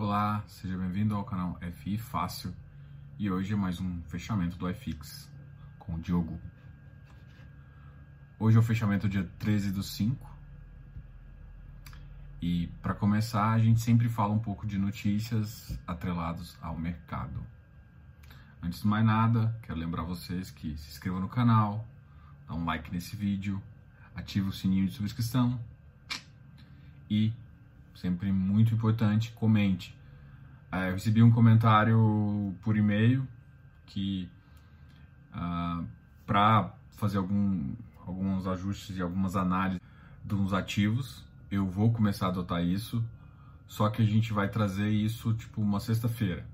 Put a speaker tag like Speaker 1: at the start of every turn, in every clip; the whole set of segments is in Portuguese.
Speaker 1: Olá, seja bem-vindo ao canal FI Fácil e hoje é mais um fechamento do FX com o Diogo. Hoje é o fechamento dia 13 do 5 e para começar a gente sempre fala um pouco de notícias atreladas ao mercado. Antes de mais nada, quero lembrar vocês que se inscrevam no canal, dá um like nesse vídeo, ative o sininho de subscrição e sempre muito importante, comente. É, eu recebi um comentário por e-mail que ah, para fazer algum, alguns ajustes e algumas análises dos ativos, eu vou começar a adotar isso, só que a gente vai trazer isso tipo uma sexta-feira.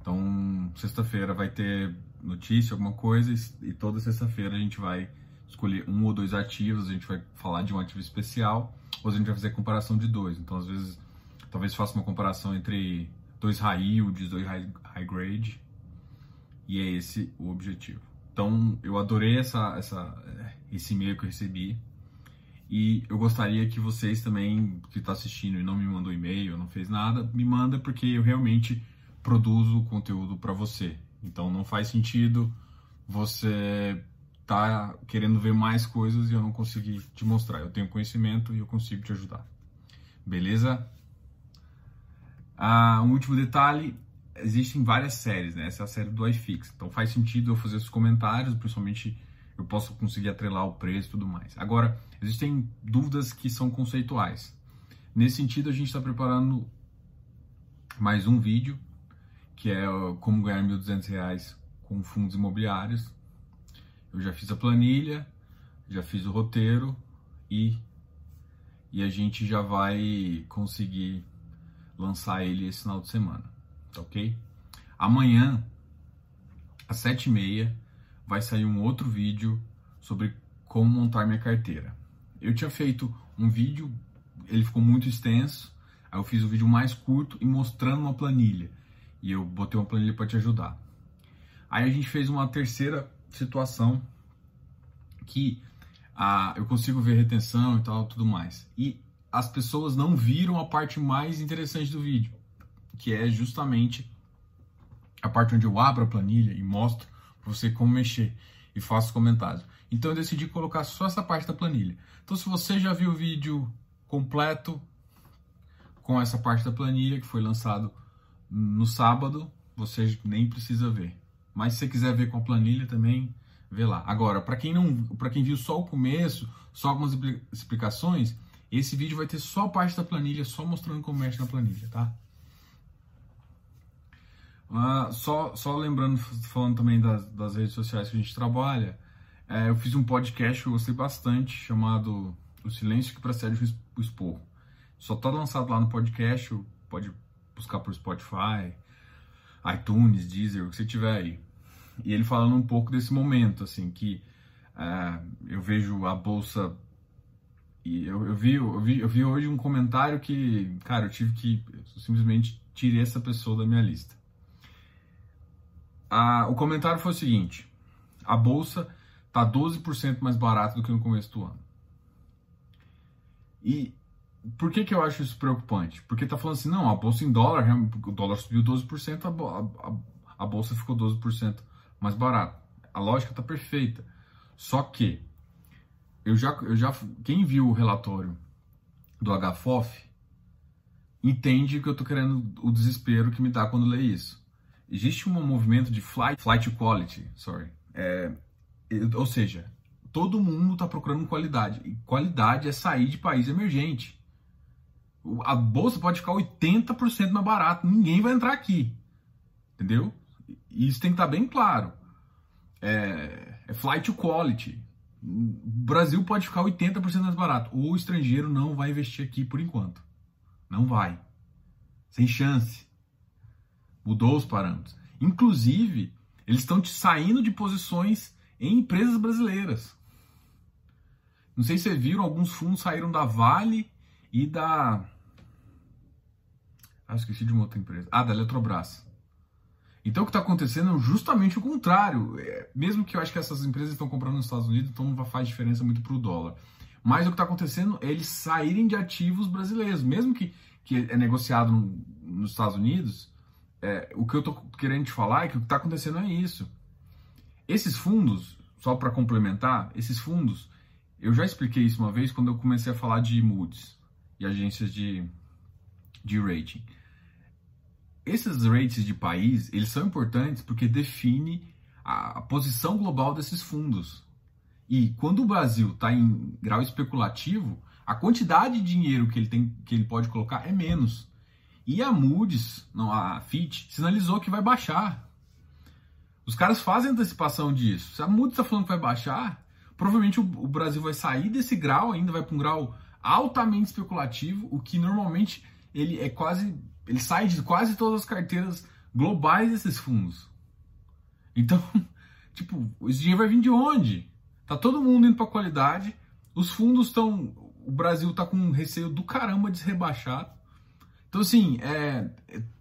Speaker 1: Então, sexta-feira vai ter notícia, alguma coisa, e toda sexta-feira a gente vai escolher um ou dois ativos, a gente vai falar de um ativo especial, ou a gente vai fazer comparação de dois. Então, às vezes, talvez faça uma comparação entre dois high yields, dois high, high grade, e é esse o objetivo. Então, eu adorei essa, essa, esse e-mail que eu recebi, e eu gostaria que vocês também, que está assistindo e não me mandou e-mail, não fez nada, me manda porque eu realmente produzo conteúdo para você. Então não faz sentido você tá querendo ver mais coisas e eu não conseguir te mostrar. Eu tenho conhecimento e eu consigo te ajudar. Beleza? Ah, um último detalhe, existem várias séries, né? Essa é a série do iFix. Então faz sentido eu fazer os comentários, principalmente eu posso conseguir atrelar o preço e tudo mais. Agora, existem dúvidas que são conceituais. Nesse sentido, a gente está preparando mais um vídeo, que é como ganhar R$ 1.200 com fundos imobiliários. Eu já fiz a planilha, já fiz o roteiro e, e a gente já vai conseguir lançar ele esse final de semana, tá ok? Amanhã, às sete e meia, vai sair um outro vídeo sobre como montar minha carteira. Eu tinha feito um vídeo, ele ficou muito extenso, aí eu fiz o um vídeo mais curto e mostrando uma planilha. E eu botei uma planilha para te ajudar. Aí a gente fez uma terceira situação que ah, eu consigo ver retenção e tal, tudo mais. E as pessoas não viram a parte mais interessante do vídeo, que é justamente a parte onde eu abro a planilha e mostro para você como mexer e faço comentários. Então eu decidi colocar só essa parte da planilha. Então se você já viu o vídeo completo com essa parte da planilha que foi lançado no sábado, você nem precisa ver. Mas se você quiser ver com a planilha também, vê lá. Agora, para quem não, para quem viu só o começo, só algumas explicações, esse vídeo vai ter só a parte da planilha, só mostrando como mexe na planilha, tá? Uh, só, só lembrando, falando também das, das, redes sociais que a gente trabalha, é, eu fiz um podcast que eu gostei bastante, chamado O Silêncio que Precede o Esporro. Só tá lançado lá no podcast, pode buscar por Spotify, iTunes, Deezer, o que você tiver aí. E ele falando um pouco desse momento, assim, que é, eu vejo a bolsa e eu, eu, vi, eu, vi, eu vi hoje um comentário que, cara, eu tive que. Eu simplesmente tirei essa pessoa da minha lista. O comentário foi o seguinte: a bolsa tá 12% mais barata do que no começo do ano. E por que, que eu acho isso preocupante? Porque tá falando assim, não, a bolsa em dólar, o dólar subiu 12%, a, a, a bolsa ficou 12% mais barata. A lógica tá perfeita. Só que eu já, eu já, quem viu o relatório do HFOF entende que eu tô querendo o desespero que me dá quando lê isso. Existe um movimento de flight, flight quality, sorry. É, ou seja, todo mundo está procurando qualidade. E qualidade é sair de país emergente. A bolsa pode ficar 80% mais barato, ninguém vai entrar aqui. Entendeu? Isso tem que estar tá bem claro. É, é flight quality. O Brasil pode ficar 80% mais barato. O estrangeiro não vai investir aqui por enquanto. Não vai. Sem chance. Mudou os parâmetros. Inclusive, eles estão saindo de posições em empresas brasileiras. Não sei se vocês viram, alguns fundos saíram da Vale e da. Ah, esqueci de uma outra empresa. Ah, da Eletrobras. Então o que está acontecendo é justamente o contrário. É, mesmo que eu acho que essas empresas estão comprando nos Estados Unidos, então não faz diferença muito para o dólar. Mas o que está acontecendo é eles saírem de ativos brasileiros, mesmo que, que é negociado nos Estados Unidos, é, o que eu tô querendo te falar é que o que está acontecendo é isso. Esses fundos, só para complementar, esses fundos, eu já expliquei isso uma vez quando eu comecei a falar de Moody's e agências de, de rating. Esses ratings de país, eles são importantes porque define a, a posição global desses fundos. E quando o Brasil está em grau especulativo, a quantidade de dinheiro que ele, tem, que ele pode colocar é menos. E a Moody's, não, a Fitch, sinalizou que vai baixar. Os caras fazem antecipação disso. Se a Moody's está falando que vai baixar, provavelmente o, o Brasil vai sair desse grau ainda, vai para um grau altamente especulativo, o que normalmente ele é quase, ele sai de quase todas as carteiras globais desses fundos. Então, tipo, esse dinheiro vai vir de onde? Tá todo mundo indo para qualidade, os fundos estão, o Brasil tá com um receio do caramba de ser rebaixado. Então, assim, é,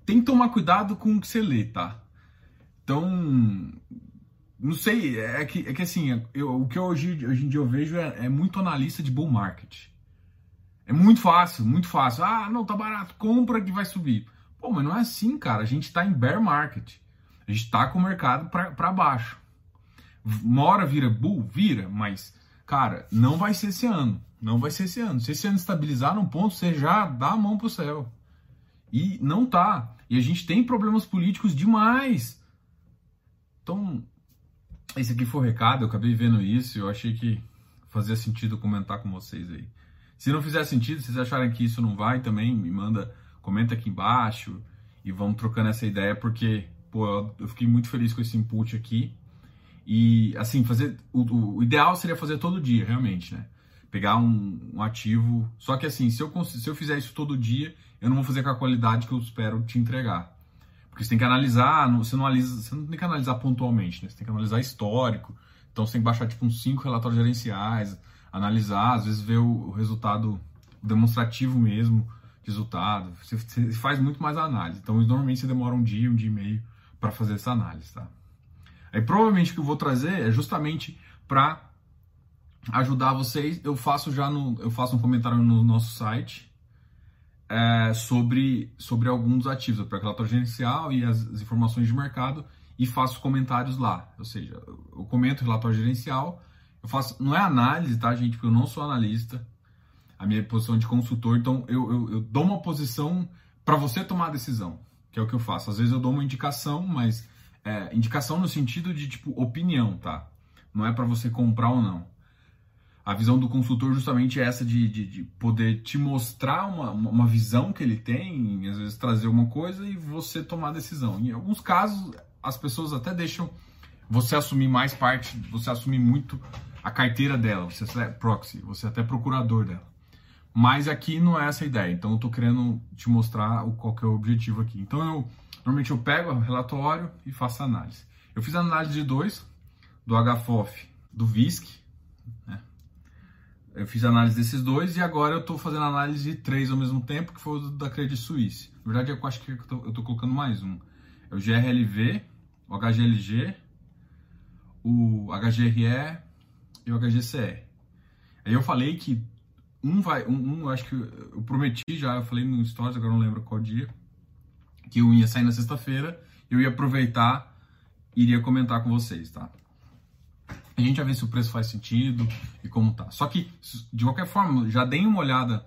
Speaker 1: tem que tomar cuidado com o que você lê, tá? Então, não sei, é que, é que assim, eu, o que hoje, hoje em dia eu vejo é, é muito analista de bull market. É muito fácil, muito fácil. Ah, não, tá barato, compra que vai subir. Pô, mas não é assim, cara. A gente tá em bear market. A gente tá com o mercado para baixo. Uma hora vira bull, vira, mas, cara, não vai ser esse ano. Não vai ser esse ano. Se esse ano estabilizar num ponto, você já dá a mão pro céu. E não tá. E a gente tem problemas políticos demais. Então, esse aqui foi o recado. Eu acabei vendo isso. Eu achei que fazia sentido comentar com vocês aí. Se não fizer sentido, se vocês acharem que isso não vai também, me manda, comenta aqui embaixo e vamos trocando essa ideia, porque, pô, eu fiquei muito feliz com esse input aqui. E, assim, fazer. O, o ideal seria fazer todo dia, realmente, né? Pegar um, um, ativo. Só que, assim, se eu, se eu fizer isso todo dia, eu não vou fazer com a qualidade que eu espero te entregar. Porque você tem que analisar, você não, analisa, você não tem que analisar pontualmente, né? Você tem que analisar histórico. Então você tem que baixar tipo uns cinco relatórios gerenciais, analisar, às vezes ver o, o resultado demonstrativo mesmo, resultado. Você, você, faz muito mais análise. Então normalmente você demora um dia, um dia e meio para fazer essa análise, tá? Aí provavelmente o que eu vou trazer é justamente para ajudar vocês. Eu faço já no, eu faço um comentário no nosso site é, sobre, sobre alguns ativos. Eu pego relatório gerencial e as, as, informações de mercado e faço comentários lá. Ou seja, eu comento o relatório gerencial, eu faço, não é análise, tá, gente? Porque eu não sou analista. A minha posição de consultor, então eu, eu, eu dou uma posição para você tomar a decisão, que é o que eu faço. Às vezes eu dou uma indicação, mas é, indicação no sentido de tipo opinião, tá? Não é para você comprar ou não a visão do consultor justamente é essa de, de, de poder te mostrar uma, uma visão que ele tem, às vezes trazer uma coisa e você tomar a decisão. Em alguns casos, as pessoas até deixam você assumir mais parte, você assumir muito a carteira dela, você é proxy, você é até procurador dela. Mas aqui não é essa a ideia, então eu tô querendo te mostrar o, qual que é o objetivo aqui. Então eu normalmente eu pego o relatório e faço análise. Eu fiz a análise de dois, do HFOF, do VISC, eu fiz análise desses dois e agora eu estou fazendo análise de três ao mesmo tempo, que foi o da Credit Suisse. Na verdade, eu acho que eu estou colocando mais um. É o GRLV, o HGLG, o HGRE e o HGCE. Aí eu falei que um vai, um, um, acho que eu prometi já, eu falei no Stories, agora não lembro qual dia, que eu ia sair na sexta-feira, eu ia aproveitar e iria comentar com vocês, tá? A gente vai ver se o preço faz sentido e como tá. Só que, de qualquer forma, já deem uma olhada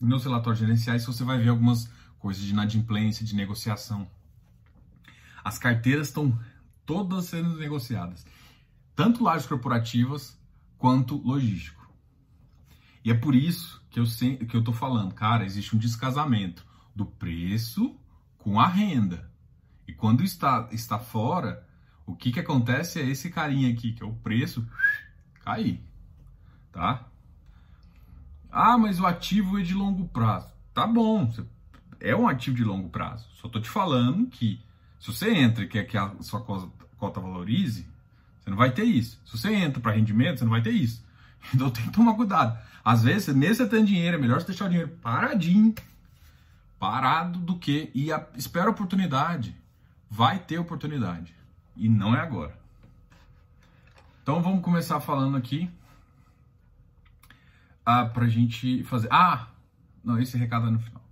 Speaker 1: nos relatórios gerenciais, você vai ver algumas coisas de inadimplência, de negociação. As carteiras estão todas sendo negociadas, tanto lajes corporativas quanto logístico. E é por isso que eu que eu tô falando, cara, existe um descasamento do preço com a renda. E quando está está fora, o que que acontece é esse carinha aqui, que é o preço, cair, tá? Ah, mas o ativo é de longo prazo. Tá bom, é um ativo de longo prazo. Só tô te falando que se você entra e quer que a sua cota valorize, você não vai ter isso. Se você entra para rendimento, você não vai ter isso. Então tem que tomar cuidado. Às vezes, mesmo você tendo dinheiro, é melhor você deixar o dinheiro paradinho, parado, do que e a, espera a oportunidade. Vai ter oportunidade. E não é agora. Então vamos começar falando aqui ah, pra gente fazer. Ah! Não, esse recado é no final.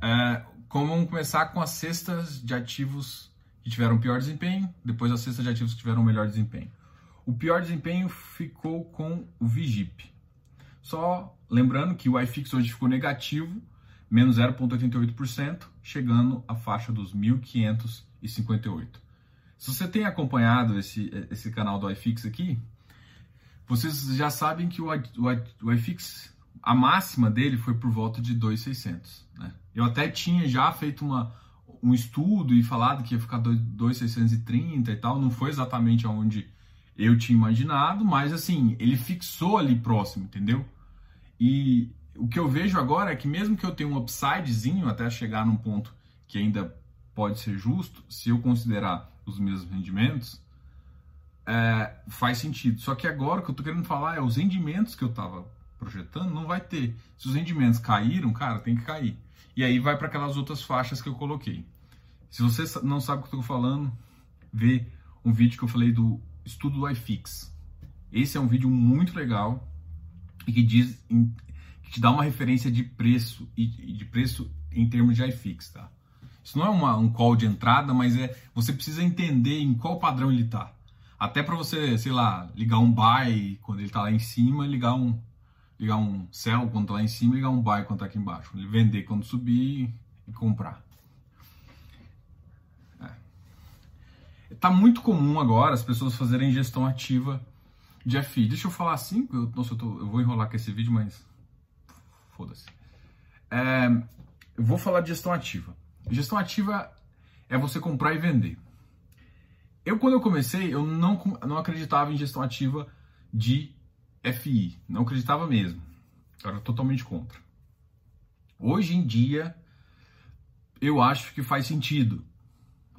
Speaker 1: É, como vamos começar com as cestas de ativos que tiveram pior desempenho, depois as cestas de ativos que tiveram melhor desempenho. O pior desempenho ficou com o Vigip. Só lembrando que o iFix hoje ficou negativo, menos 0,88%, chegando à faixa dos 1.558. Se você tem acompanhado esse, esse canal do iFix aqui, vocês já sabem que o, o, o iFix, a máxima dele foi por volta de 2,600. Né? Eu até tinha já feito uma, um estudo e falado que ia ficar 2,630 e tal, não foi exatamente aonde eu tinha imaginado, mas assim, ele fixou ali próximo, entendeu? E o que eu vejo agora é que mesmo que eu tenha um upsidezinho até chegar num ponto que ainda pode ser justo, se eu considerar os mesmos rendimentos, é, faz sentido. Só que agora o que eu estou querendo falar é os rendimentos que eu estava projetando não vai ter. Se os rendimentos caíram, cara, tem que cair. E aí vai para aquelas outras faixas que eu coloquei. Se você não sabe o que eu estou falando, vê um vídeo que eu falei do estudo do iFix. Esse é um vídeo muito legal e que diz que te dá uma referência de preço e de preço em termos de iFix, tá? Isso não é uma, um call de entrada, mas é você precisa entender em qual padrão ele está. Até para você, sei lá, ligar um buy quando ele está lá em cima, ligar um ligar um sell quando está lá em cima, ligar um buy quando está aqui embaixo. Vender quando subir e comprar. Tá muito comum agora as pessoas fazerem gestão ativa de FI. Deixa eu falar assim, eu, nossa, eu, tô, eu vou enrolar com esse vídeo, mas foda-se. É, eu vou falar de gestão ativa. Gestão ativa é você comprar e vender. Eu, quando eu comecei, eu não, não acreditava em gestão ativa de FI. Não acreditava mesmo. Eu era totalmente contra. Hoje em dia, eu acho que faz sentido.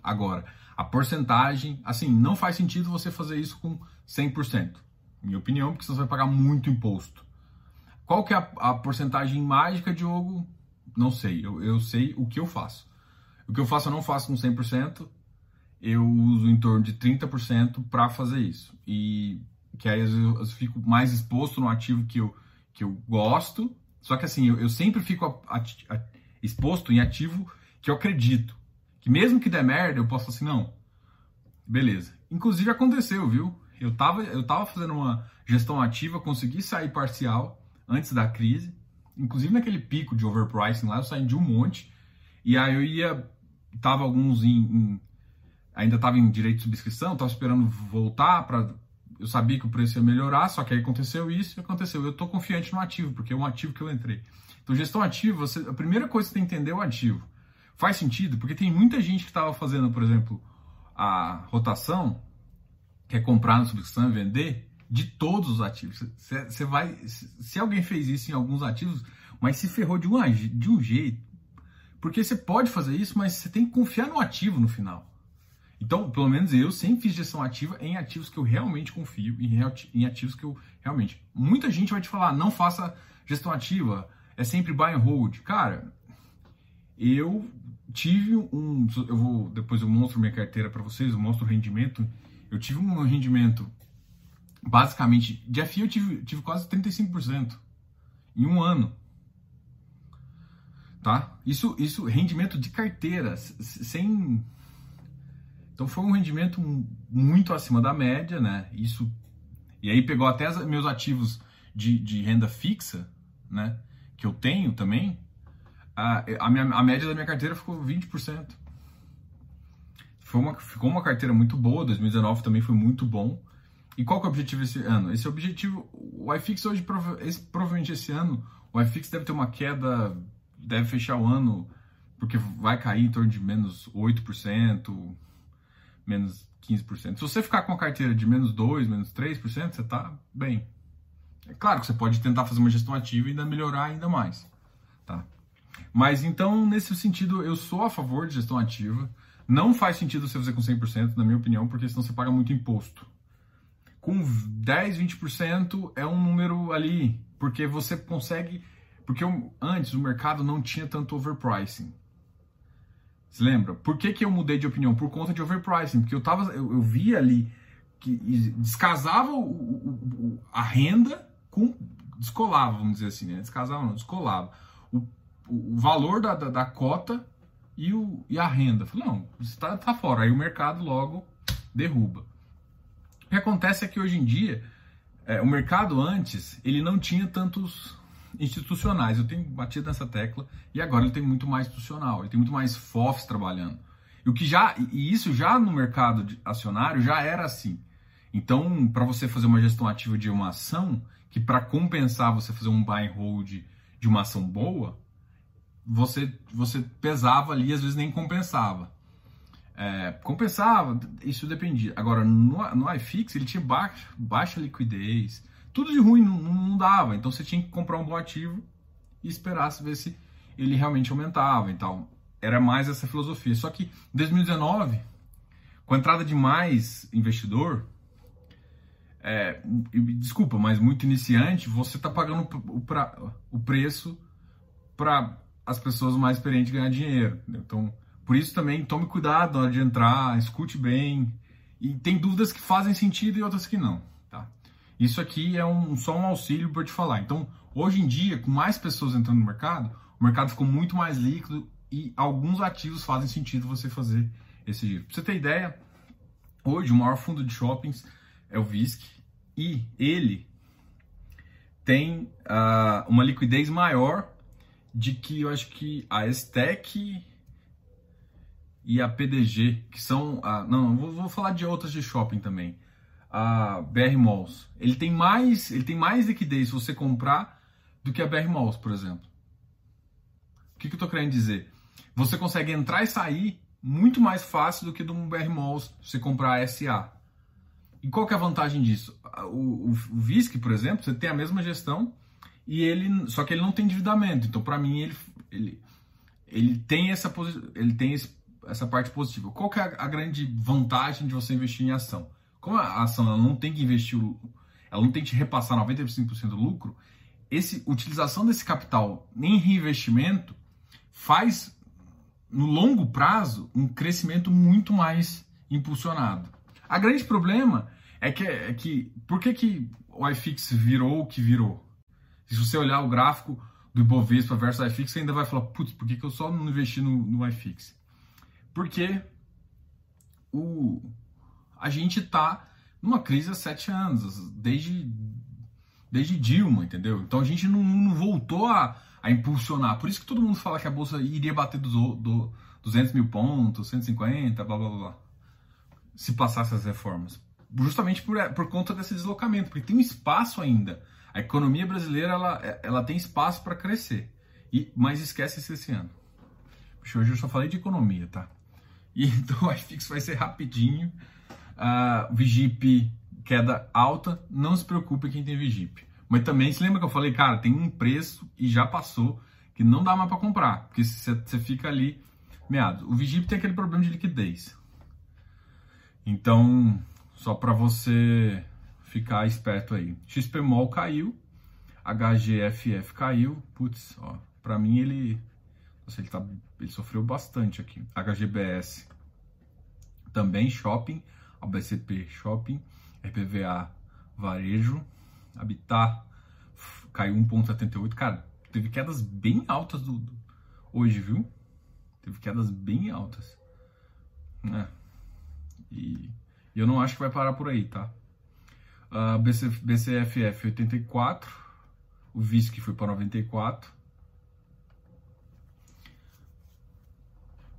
Speaker 1: Agora, a porcentagem, assim, não faz sentido você fazer isso com 100%. Minha opinião, porque você vai pagar muito imposto. Qual que é a, a porcentagem mágica, Diogo? Não sei. Eu, eu sei o que eu faço. O que eu faço eu não faço com 100%, eu uso em torno de 30% para fazer isso. E que aí eu, eu, fico mais exposto no ativo que eu, que eu gosto, só que assim, eu, eu sempre fico a, a, a, exposto em ativo que eu acredito. Que mesmo que der merda, eu posso falar assim, não, beleza. Inclusive aconteceu, viu? Eu tava, eu tava fazendo uma gestão ativa, consegui sair parcial antes da crise, inclusive naquele pico de overpricing lá, eu saí de um monte, e aí eu ia tava alguns em, em ainda estava em direito de subscrição, estava esperando voltar para eu sabia que o preço ia melhorar, só que aí aconteceu isso e aconteceu. Eu estou confiante no ativo, porque é um ativo que eu entrei. Então, gestão ativa, você, a primeira coisa que você tem que entender é o ativo. Faz sentido, porque tem muita gente que estava fazendo, por exemplo, a rotação, que é comprar na subscrição e vender, de todos os ativos. Você, vai, se alguém fez isso em alguns ativos, mas se ferrou de, uma, de um jeito, porque você pode fazer isso, mas você tem que confiar no ativo no final. Então, pelo menos eu sempre fiz gestão ativa em ativos que eu realmente confio, em ativos que eu realmente. Muita gente vai te falar, não faça gestão ativa, é sempre buy and hold. Cara, eu tive um. Eu vou. Depois eu mostro minha carteira para vocês, eu mostro o rendimento. Eu tive um rendimento, basicamente, de FI eu tive, tive quase 35% em um ano tá? Isso, isso rendimento de carteira, sem. Então foi um rendimento muito acima da média, né? Isso e aí pegou até meus ativos de, de renda fixa, né? Que eu tenho também. A, a, minha, a média da minha carteira ficou 20%. Foi uma, ficou uma carteira muito boa, 2019 também foi muito bom. E qual que é o objetivo esse ano? Esse objetivo, o iFix hoje, esse, provavelmente esse ano, o iFix deve ter uma queda deve fechar o ano porque vai cair em torno de menos 8%, menos 15%. Se você ficar com a carteira de menos 2%, menos 3%, você está bem. É claro que você pode tentar fazer uma gestão ativa e ainda melhorar ainda mais. Mas então, nesse sentido, eu sou a favor de gestão ativa. Não faz sentido você fazer com 100%, na minha opinião, porque senão você paga muito imposto. Com 10, 20% é um número ali, porque você consegue porque eu, antes o mercado não tinha tanto overpricing. Você lembra? Por que, que eu mudei de opinião? Por conta de overpricing. Porque eu, tava, eu, eu via ali que descasava o, o, o, a renda com. Descolava, vamos dizer assim, né? Descasava não, descolava. o, o valor da, da, da, cota e, o, e a renda. Falei, não, está tá fora. Aí o mercado logo derruba. O que acontece é que hoje em dia, é, o mercado antes, ele não tinha tantos institucionais. Eu tenho batido nessa tecla e agora ele tem muito mais institucional, ele tem muito mais FOFs trabalhando. E o que já e isso já no mercado acionário já era assim. Então, para você fazer uma gestão ativa de uma ação, que para compensar você fazer um buy and hold de uma ação boa, você você pesava ali, às vezes nem compensava. É, compensava, isso dependia. Agora, no, no iFix, ele tinha baixa, baixa liquidez, tudo de ruim não, não, dava. Então, você tinha que comprar um bom ativo e esperar ver se ele realmente aumentava. Então, era mais essa filosofia. Só que em 2019, com a entrada de mais investidor, é, desculpa, mas muito iniciante, você está pagando o, pra, o preço para as pessoas mais experientes ganhar dinheiro. Então, por isso também tome cuidado na hora de entrar, escute bem. E tem dúvidas que fazem sentido e outras que não. Tá? Isso aqui é um, só um auxílio para te falar. Então, hoje em dia, com mais pessoas entrando no mercado, o mercado ficou muito mais líquido e alguns ativos fazem sentido você fazer esse giro. Pra você ter ideia, hoje o maior fundo de shoppings é o VISC e ele tem uh, uma liquidez maior de que eu acho que a Estec e a PDG, que são. A, não, vou, vou falar de outras de shopping também. A BR Malls. Ele tem mais, ele tem mais liquidez se você comprar do que a BR Malls, por exemplo. O que, que eu estou querendo dizer? Você consegue entrar e sair muito mais fácil do que do BR Malls se você comprar a SA. E qual que é a vantagem disso? O, o, o VISC, por exemplo, você tem a mesma gestão e ele, só que ele não tem endividamento. Então, para mim, ele, ele, ele tem essa ele tem esse essa parte positiva. Qual que é a, a grande vantagem de você investir em ação? Como a ação não tem que investir, ela não tem que repassar 95% do lucro, esse utilização desse capital em reinvestimento faz no longo prazo um crescimento muito mais impulsionado. A grande problema é que, é que por que, que o iFix virou o que virou? Se você olhar o gráfico do Ibovespa versus o iFix, você ainda vai falar, putz, por que, que eu só não investi no, no iFix? Porque o, a gente está numa crise há sete anos, desde, desde Dilma, entendeu? Então a gente não, não voltou a, a, impulsionar. Por isso que todo mundo fala que a Bolsa iria bater do, do 200 mil pontos, 150, blá blá blá, se passasse as reformas. Justamente por, por conta desse deslocamento, porque tem um espaço ainda. A economia brasileira ela, ela tem espaço para crescer. E, mas esquece esse ano. Hoje eu só falei de economia, tá? E então o iFix vai ser rapidinho. Uh, Vigip queda alta, não se preocupe quem tem Vigip. Mas também se lembra que eu falei, cara, tem um preço e já passou que não dá mais para comprar, porque você fica ali meado. O Vigip tem aquele problema de liquidez. Então, só para você ficar esperto aí. XPMOL caiu, HGFF caiu, putz, ó, para mim ele nossa, ele, tá, ele sofreu bastante aqui. HGBS também shopping, ABCP shopping, RPVA varejo, Habitat caiu 1,78. Cara, teve quedas bem altas do, do, hoje, viu? Teve quedas bem altas. É. E, e, eu não acho que vai parar por aí, tá? Uh, BC, BCFF 84, o VISC foi para 94.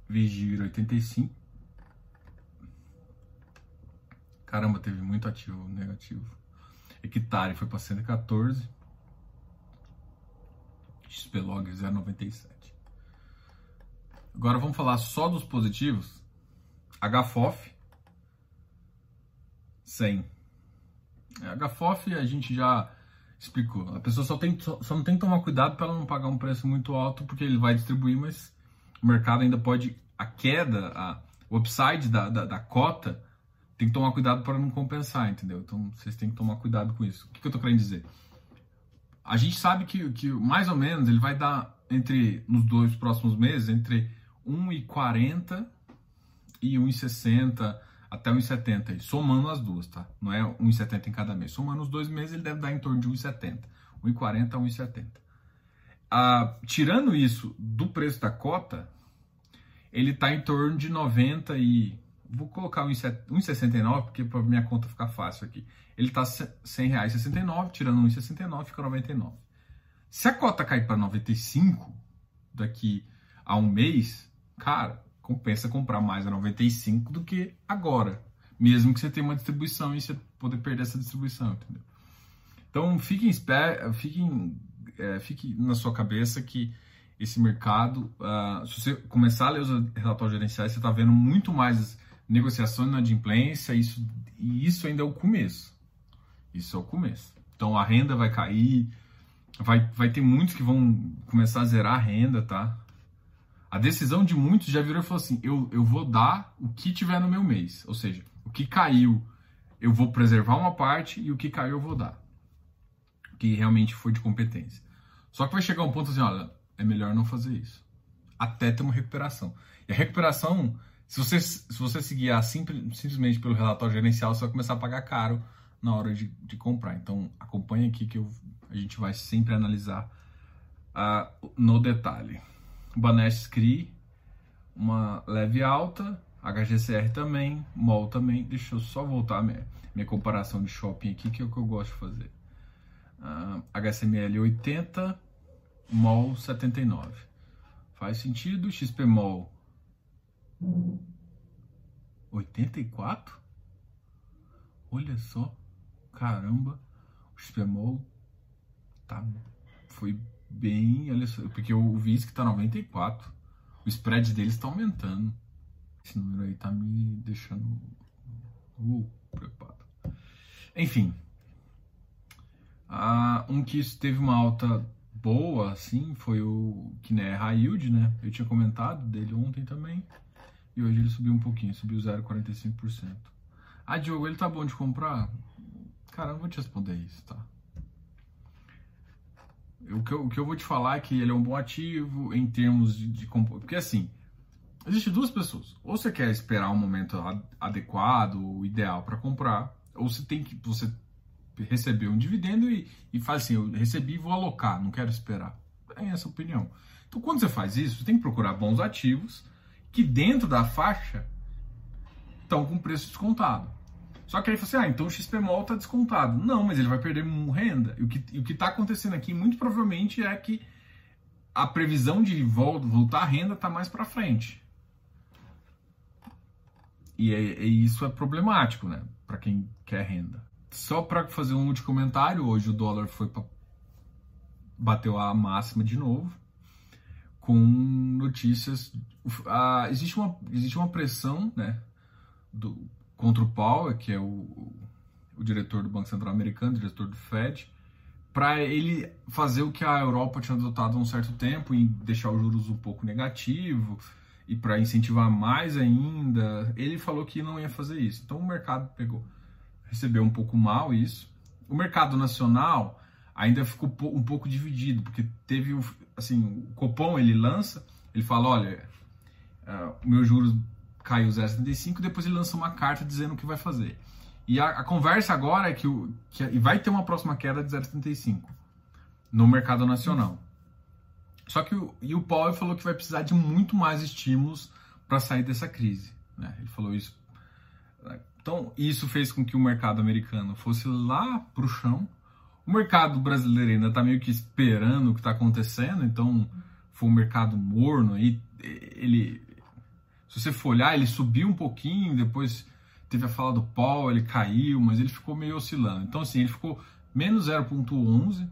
Speaker 1: Vigir 85. Caramba, teve muito ativo negativo. Hectare foi para 114. XPlog 097. Agora vamos falar só dos positivos. HFOF 100. HFOF a gente já explicou. A pessoa só, tem, só, só não tem que tomar cuidado para ela não pagar um preço muito alto, porque ele vai distribuir, mas o mercado ainda pode. A queda, a, o upside da, da, da cota, tem que tomar cuidado para não compensar, entendeu? Então vocês têm que tomar cuidado com isso. O que, que eu estou querendo dizer? A gente sabe que, que mais ou menos ele vai dar entre, nos dois próximos meses, entre 1,40 e 1,60 até 1,70, somando as duas, tá? Não é 1,70 em cada mês. Somando os dois meses, ele deve dar em torno de 1,70. 1,40 a 1,70. ah, tirando isso do preço da cota, ele está em torno de 90 e vou colocar 1,69 porque para minha conta ficar fácil aqui. Ele está 100 reais 69, tirando 1,69 fica 99. Se a cota cair para 95 daqui a um mês, cara, compensa comprar mais a 95 do que agora, mesmo que você tenha uma distribuição e você poder perder essa distribuição, entendeu? Então fiquem, fiquem, é, fique na sua cabeça que esse mercado, uh, se você começar a ler os relatórios gerenciais, você está vendo muito mais negociações na adimplência, isso, e isso ainda é o começo. Isso é o começo. Então a renda vai cair, vai, vai ter muitos que vão começar a zerar a renda, tá? A decisão de muitos já virou e falou assim: eu, eu vou dar o que tiver no meu mês. Ou seja, o que caiu, eu vou preservar uma parte e o que caiu, eu vou dar. Que realmente foi de competência. Só que vai chegar um ponto assim: olha, é melhor não fazer isso. Até ter uma recuperação. E a recuperação, se você, se você se simplesmente pelo relatório gerencial, você vai começar a pagar caro na hora de, de comprar. Então, acompanhe aqui que eu, a gente vai sempre analisar uh, no detalhe. Banesh CRI, uma leve alta, HGCR também, MOL também. Deixa eu só voltar minha, minha comparação de shopping aqui, que é o que eu gosto de fazer. Uh, HSML 80, MOL 79. Faz sentido? XPMOL 84? Olha só. Caramba. O XPMOL tá, foi bem. Porque eu vi que tá 94. O spread deles está aumentando. Esse número aí tá me deixando uh, preocupado. Enfim. Uh, um que teve uma alta boa, assim, foi o que né, High Yield, né? Eu tinha comentado dele ontem também. E hoje ele subiu um pouquinho, subiu 0,45%. Ah, Diogo, ele tá bom de comprar? Cara, eu não vou te responder isso, tá? O que, eu, o que eu vou te falar é que ele é um bom ativo em termos de, de porque assim, existe duas pessoas. Ou você quer esperar um momento adequado, o ideal para comprar, ou você tem que você receber um dividendo e, e faz assim, eu recebi e vou alocar, não quero esperar. É essa a opinião. Então, quando você faz isso, você tem que procurar bons ativos que dentro da faixa estão com preço descontado. Só que aí você, assim, ah, então o XPMOL está descontado. Não, mas ele vai perder renda. E o que está acontecendo aqui, muito provavelmente, é que a previsão de voltar a renda está mais para frente. E, é, e, isso é problemático, né? Para quem quer renda. Só para fazer um último comentário, hoje o dólar foi pra, bateu a máxima de novo, com notícias. Uh, existe, uma, existe uma pressão, né? Do, contra o Powell, que é o, o diretor do Banco Central Americano, diretor do Fed, para ele fazer o que a Europa tinha adotado há um certo tempo e deixar os juros um pouco negativo e para incentivar mais ainda. Ele falou que não ia fazer isso. Então o mercado pegou, recebeu um pouco mal isso. O mercado nacional ainda ficou um pouco dividido, porque teve assim, o Copom ele lança, ele fala, olha, uh, o meu juros caiu 0,75, depois ele lança uma carta dizendo o que vai fazer. E a, a conversa agora é que, o, que e vai ter uma próxima queda de 0,75 no mercado nacional. Só que o, e o Powell falou que vai precisar de muito mais estímulos para sair dessa crise. Né? Ele falou isso. Então, isso fez com que o mercado americano fosse lá para o chão. O mercado brasileiro ainda está meio que esperando o que está acontecendo, então foi um mercado morno aí. Ele, se você for olhar, ele subiu um pouquinho, depois teve a fala do Paul, ele caiu, mas ele ficou meio oscilando. Então, assim, ele ficou menos 0,11,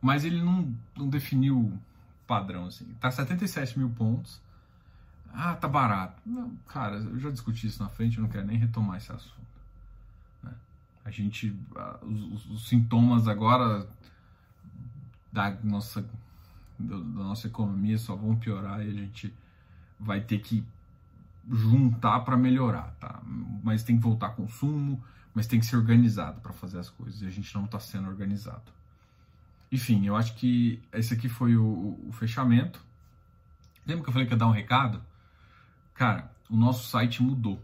Speaker 1: mas ele não, não definiu padrão, assim. Tá 77 mil pontos. Ah, tá barato. Não, cara, eu já discuti isso na frente, eu não quero nem retomar esse assunto. Né? A gente, os, os, sintomas agora da nossa, da nossa economia só vão piorar e a gente vai ter que juntar para melhorar, tá? Mas tem que voltar consumo, mas tem que ser organizado para fazer as coisas. E a gente não está sendo organizado. Enfim, eu acho que esse aqui foi o, o, fechamento. Lembra que eu falei que ia dar um recado? Cara, o nosso site mudou.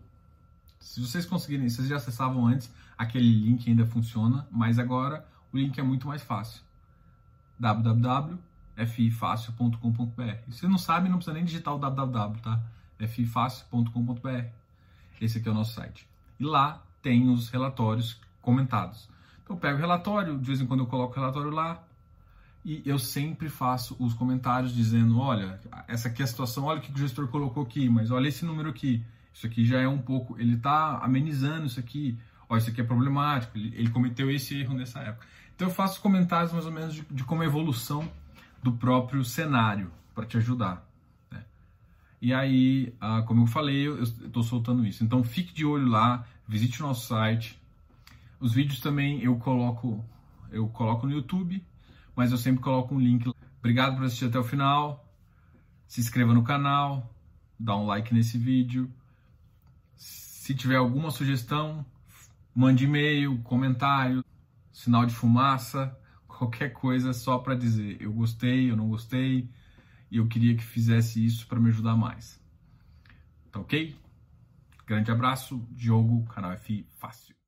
Speaker 1: Se vocês conseguirem, vocês já acessavam antes, aquele link ainda funciona, mas agora o link é muito mais fácil. www fifácil.com.br. Se você não sabe, não precisa nem digitar o www, tá? fifácil.com.br. Esse aqui é o nosso site. E lá tem os relatórios comentados. Então eu pego o relatório, de vez em quando eu coloco o relatório lá, e eu sempre faço os comentários dizendo, olha, essa aqui é a situação, olha o que o gestor colocou aqui, mas olha esse número aqui. Isso aqui já é um pouco, ele está amenizando isso aqui, ó, isso aqui é problemático, ele, ele, cometeu esse erro nessa época. Então eu faço comentários mais ou menos de, de como a evolução do próprio cenário para te ajudar. E aí, ah, como eu falei, eu estou soltando isso. Então fique de olho lá, visite o nosso site. Os vídeos também eu coloco, eu coloco no YouTube, mas eu sempre coloco um link. Obrigado por assistir até o final. Se inscreva no canal, dá um like nesse vídeo. Se tiver alguma sugestão, mande e-mail, comentário, sinal de fumaça, qualquer coisa só para dizer eu gostei, eu não gostei e eu queria que fizesse isso para me ajudar mais. Tá ok? Grande abraço, Diogo, canal F Fácil.